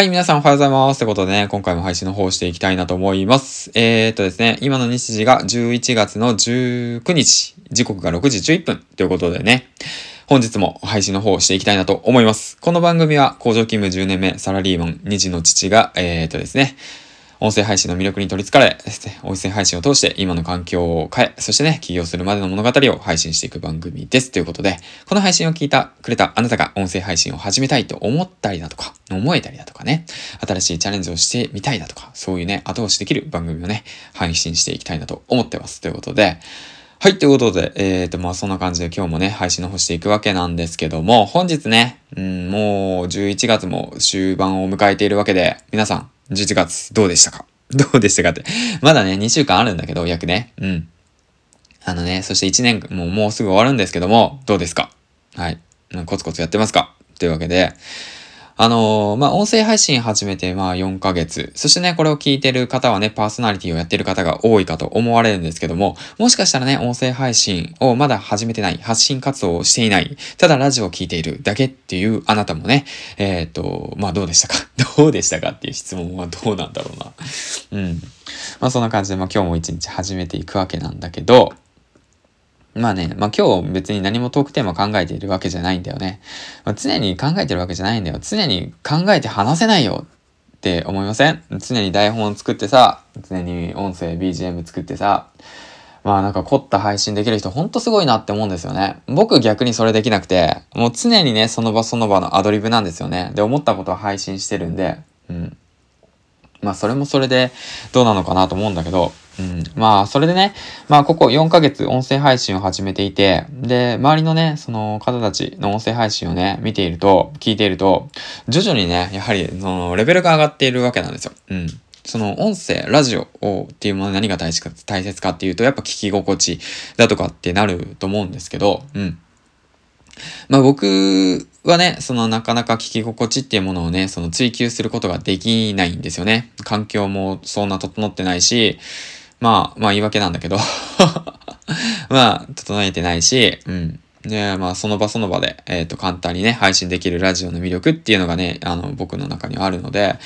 はい、皆さんおはようございます。ってことでね、今回も配信の方をしていきたいなと思います。えー、っとですね、今の日時が11月の19日、時刻が6時11分ということでね、本日も配信の方をしていきたいなと思います。この番組は工場勤務10年目サラリーマン2児の父が、えー、っとですね、音声配信の魅力に取り憑かれ、音声配信を通して今の環境を変え、そしてね、起業するまでの物語を配信していく番組です。ということで、この配信を聞いた、くれたあなたが音声配信を始めたいと思ったりだとか、思えたりだとかね、新しいチャレンジをしてみたいだとか、そういうね、後押しできる番組をね、配信していきたいなと思ってます。ということで、はい、ということで、えーと、まあそんな感じで今日もね、配信の方していくわけなんですけども、本日ね、うん、もう11月も終盤を迎えているわけで、皆さん、11月どうでしたか？どうでしたかって。まだね、2週間あるんだけど、約ね。うん。あのね、そして1年もうもうすぐ終わるんですけども、どうですか？はい。コツコツやってますか？というわけで、あのー、まあ、音声配信始めて、まあ、4ヶ月。そしてね、これを聞いてる方はね、パーソナリティをやってる方が多いかと思われるんですけども、もしかしたらね、音声配信をまだ始めてない、発信活動をしていない、ただラジオを聞いているだけっていうあなたもね、えっ、ー、と、まあ、どうでしたか？どうでしたかっていう質問はどうなんだろうな。うん。まあ、そんな感じで、まあ、今日も一日始めていくわけなんだけど、まあね、まあ今日別に何もトークテーマ考えているわけじゃないんだよね。まあ、常に考えてるわけじゃないんだよ。常に考えて話せないよって思いません？常に台本を作ってさ、常に音声 BGM 作ってさ、まあなんか凝った配信できる人ほんとすごいなって思うんですよね。僕逆にそれできなくて、もう常にね、その場その場のアドリブなんですよね。で、思ったことは配信してるんで、うん。まあそれもそれでどうなのかなと思うんだけど、うん。まあ、それでね、まあ、ここ4ヶ月音声配信を始めていて、で、周りのね、その方たちの音声配信をね、見ていると、聞いていると、徐々にね、やはり、その、レベルが上がっているわけなんですよ。うん。その音声、ラジオをっていうもの何が大事か、大切かっていうと、やっぱ聞き心地だとかってなると思うんですけど、うん。まあ僕はね、そのなかなか聞き心地っていうものをね、その追求することができないんですよね。環境もそんな整ってないし、まあ、まあ言い訳なんだけど まあ、整えてないし、うん。で、まあ、その場その場で、えっ、ー、と、簡単にね、配信できるラジオの魅力っていうのがね、あの、僕の中にはあるので、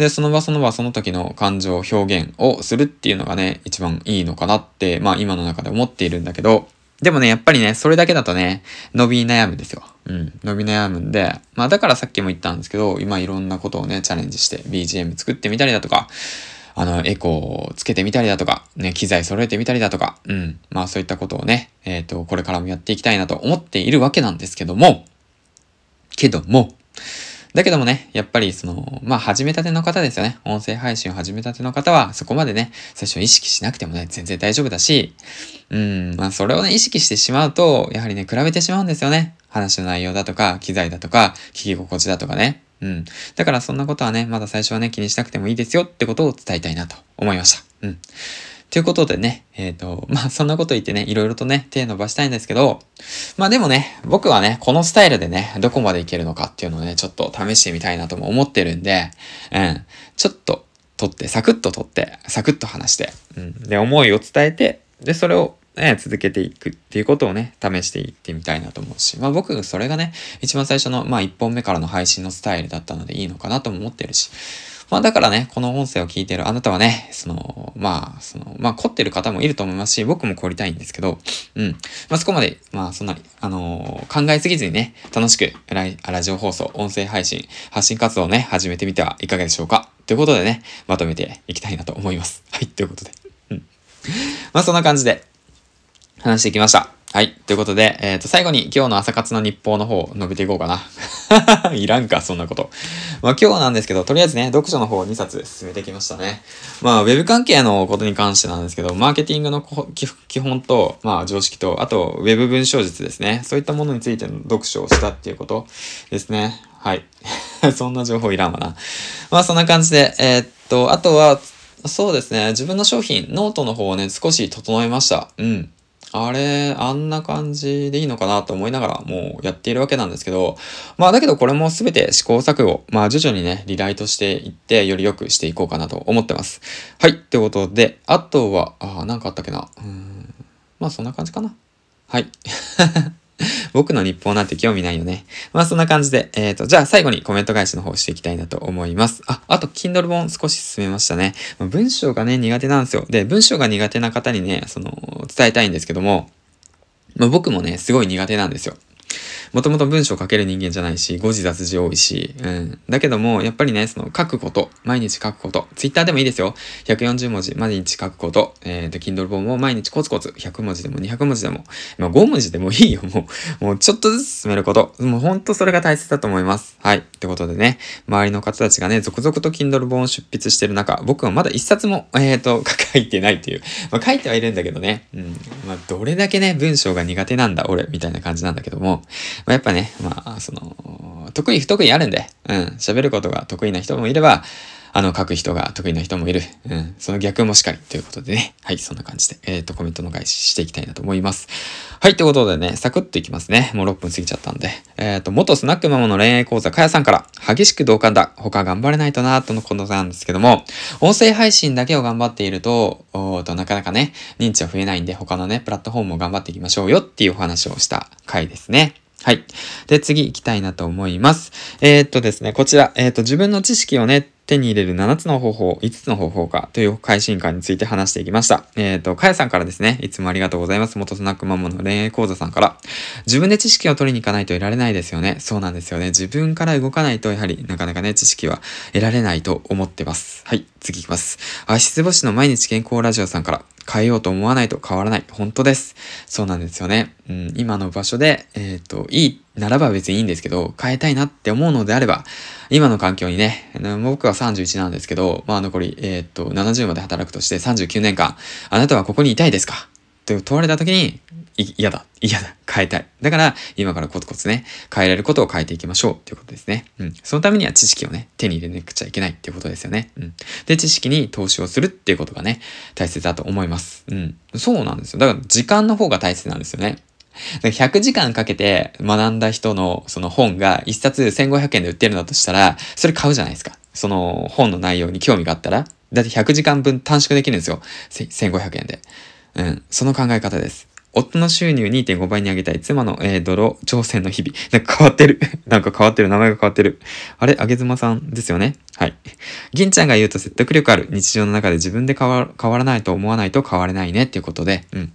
で、その場その場その時の感情表現をするっていうのがね、一番いいのかなって、まあ、今の中で思っているんだけど、でもね、やっぱりね、それだけだとね、伸び悩むんですよ。うん、伸び悩むんで、まあだからさっきも言ったんですけど、今いろんなことをね、チャレンジして BGM 作ってみたりだとか、あの、エコーをつけてみたりだとか、ね、機材揃えてみたりだとか、うん。まあそういったことをね、えっ、ー、と、これからもやっていきたいなと思っているわけなんですけども、けども、だけどもね、やっぱりその、まあ始めたての方ですよね。音声配信を始めたての方は、そこまでね、最初意識しなくてもね、全然大丈夫だし、うん、まあそれをね、意識してしまうと、やはりね、比べてしまうんですよね。話の内容だとか、機材だとか、聞き心地だとかね。うん。だからそんなことはね、まだ最初はね、気にしなくてもいいですよってことを伝えたいなと思いました。うん。ということでね、えっ、ー、と、まあそんなこと言ってね、いろいろとね、手伸ばしたいんですけど、まあでもね、僕はね、このスタイルでね、どこまでいけるのかっていうのをね、ちょっと試してみたいなとも思ってるんで、うん。ちょっと撮って、サクッと撮って、サクッと話して、うん。で、思いを伝えて、で、それをね、続けていくっていうことをね、試していってみたいなと思うし、まあ僕、それがね、一番最初の、まあ一本目からの配信のスタイルだったのでいいのかなとも思ってるし、まあだからね、この音声を聞いてるあなたはね、その、まあ、その、まあ凝ってる方もいると思いますし、僕も凝りたいんですけど、うん。まあそこまで、まあそんなに、あのー、考えすぎずにね、楽しくララジオ放送、音声配信、発信活動をね、始めてみてはいかがでしょうかということでね、まとめていきたいなと思います。はい、ということで。うん。まあそんな感じで、話してきました。はい。ということで、えっ、ー、と、最後に今日の朝活の日報の方を述べていこうかな。いらんか、そんなこと。まあ今日なんですけど、とりあえずね、読書の方を2冊進めてきましたね。まあ、ウェブ関係のことに関してなんですけど、マーケティングの基本と、まあ常識と、あと、ウェブ文章術ですね。そういったものについての読書をしたっていうことですね。はい。そんな情報いらんわな。まあそんな感じで、えー、っと、あとは、そうですね。自分の商品、ノートの方をね、少し整えました。うん。あれ、あんな感じでいいのかなと思いながらもうやっているわけなんですけど、まあだけどこれも全て試行錯誤、まあ徐々にね、リライトしていってより良くしていこうかなと思ってます。はい、ってことで、あとは、あ、なんかあったっけな。うん。まあそんな感じかな。はい。僕の日報なんて興味ないよね。まあそんな感じで、えっ、ー、と、じゃあ最後にコメント返しの方していきたいなと思います。あ、あと、Kindle 本少し進めましたね。文章がね、苦手なんですよ。で、文章が苦手な方にね、その、伝えたいんですけども、まあ、僕もね、すごい苦手なんですよ。もともと文章を書ける人間じゃないし、誤字脱字多いし、うん。だけども、やっぱりね、その書くこと、毎日書くこと、ツイッターでもいいですよ。140文字、毎日書くこと、えっ、ー、と、Kindle 本も毎日コツコツ、100文字でも200文字でも、まあ5文字でもいいよ、もう。もうちょっとずつ進めること。もうほんとそれが大切だと思います。はい。ってことでね、周りの方たちがね、続々と Kindle 本を出筆してる中、僕はまだ一冊も、えっ、ー、と、書いてないっていう。まあ書いてはいるんだけどね、うん。まあどれだけね、文章が苦手なんだ、俺、みたいな感じなんだけども、まあ、やっぱね、まあ、その、得意不得意あるんで、うん、喋ることが得意な人もいれば、あの、書く人が得意な人もいる。うん。その逆もしかりということでね。はい、そんな感じで、えっ、ー、と、コメントの返ししていきたいなと思います。はい、ということでね、サクッといきますね。もう6分過ぎちゃったんで。えっ、ー、と、元スナックママの恋愛講座、かやさんから、激しく同感だ。他頑張れないとな、とのことなんですけども、音声配信だけを頑張っていると、おとなかなかね、認知は増えないんで、他のね、プラットフォームを頑張っていきましょうよっていうお話をした回ですね。はい。で、次行きたいなと思います。えー、っとですね、こちら、えー、っと、自分の知識をね、手に入れる7つの方法、5つの方法かという改心感について話していきました。えっ、ー、と、かやさんからですね、いつもありがとうございます。元スナックマモの恋愛講座さんから、自分で知識を取りに行かないと得られないですよね。そうなんですよね。自分から動かないと、やはりなかなかね、知識は得られないと思ってます。はい、次いきます。足つぼしの毎日健康ラジオさんから、変えようと思わないと変わらない。本当です。そうなんですよね。うん、今の場所で、えっ、ー、と、いいならば別にいいんですけど、変えたいなって思うのであれば、今の環境にね、僕は31なんですけど、まあ残り、えっ、ー、と、70まで働くとして39年間、あなたはここにいたいですか？と問われた時に、嫌だ、嫌だ、変えたい。だから、今からコツコツね、変えられることを変えていきましょうっていうことですね。うん。そのためには知識をね、手に入れなくちゃいけないっていうことですよね。うん。で、知識に投資をするっていうことがね、大切だと思います。うん。そうなんですよ。だから、時間の方が大切なんですよね。100時間かけて学んだ人のその本が1冊1500円で売ってるんだとしたら、それ買うじゃないですか。その本の内容に興味があったら。だって100時間分短縮できるんですよ。1500円で。うん。その考え方です。夫の収入2.5倍に上げたい妻の、えー、泥挑戦の日々。なんか変わってる。なんか変わってる。名前が変わってる。あれ？あげずまさん？ですよね？はい。銀ちゃんが言うと説得力ある。日常の中で自分で変わ変わらないと思わないと変われないねっていうことで、うん。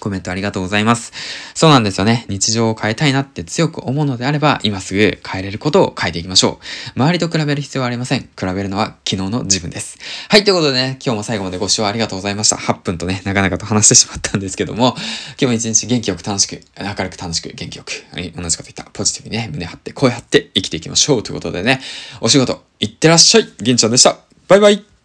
コメントありがとうございます。そうなんですよね。日常を変えたいなって強く思うのであれば、今すぐ変えれることを変えていきましょう。周りと比べる必要はありません。比べるのは昨日の自分です。はい、ということでね、今日も最後までご視聴ありがとうございました。8分とね、なかなかと話してしまったんですけども、今日も一日元気よく楽しく、明るく楽しく元気よく、はい、同じこと言ったポジティブにね、胸張って声張って生きていきましょうということでね、お仕事、いってらっしゃい銀ちゃんでした。バイバイ